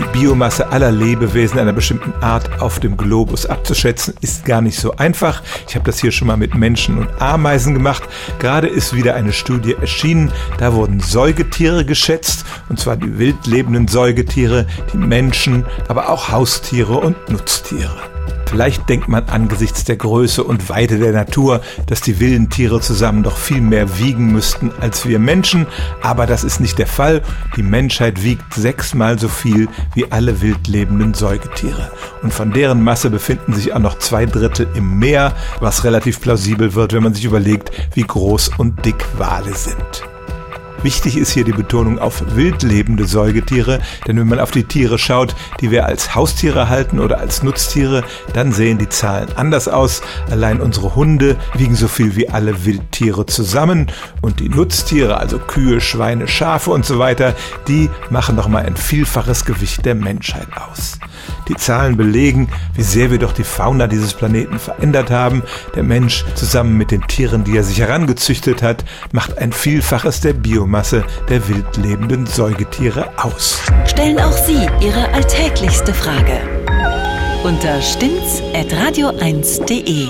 Die Biomasse aller Lebewesen einer bestimmten Art auf dem Globus abzuschätzen, ist gar nicht so einfach. Ich habe das hier schon mal mit Menschen und Ameisen gemacht. Gerade ist wieder eine Studie erschienen. Da wurden Säugetiere geschätzt, und zwar die wildlebenden Säugetiere, die Menschen, aber auch Haustiere und Nutztiere. Vielleicht denkt man angesichts der Größe und Weite der Natur, dass die wilden Tiere zusammen doch viel mehr wiegen müssten als wir Menschen, aber das ist nicht der Fall. Die Menschheit wiegt sechsmal so viel wie alle wildlebenden Säugetiere. Und von deren Masse befinden sich auch noch zwei Drittel im Meer, was relativ plausibel wird, wenn man sich überlegt, wie groß und dick Wale sind. Wichtig ist hier die Betonung auf wildlebende Säugetiere, denn wenn man auf die Tiere schaut, die wir als Haustiere halten oder als Nutztiere, dann sehen die Zahlen anders aus. Allein unsere Hunde wiegen so viel wie alle Wildtiere zusammen und die Nutztiere, also Kühe, Schweine, Schafe und so weiter, die machen noch mal ein vielfaches Gewicht der Menschheit aus. Die Zahlen belegen, wie sehr wir doch die Fauna dieses Planeten verändert haben. Der Mensch zusammen mit den Tieren, die er sich herangezüchtet hat, macht ein Vielfaches der Biomasse der wildlebenden Säugetiere aus. Stellen auch Sie Ihre alltäglichste Frage unter stimmt's at radio1.de.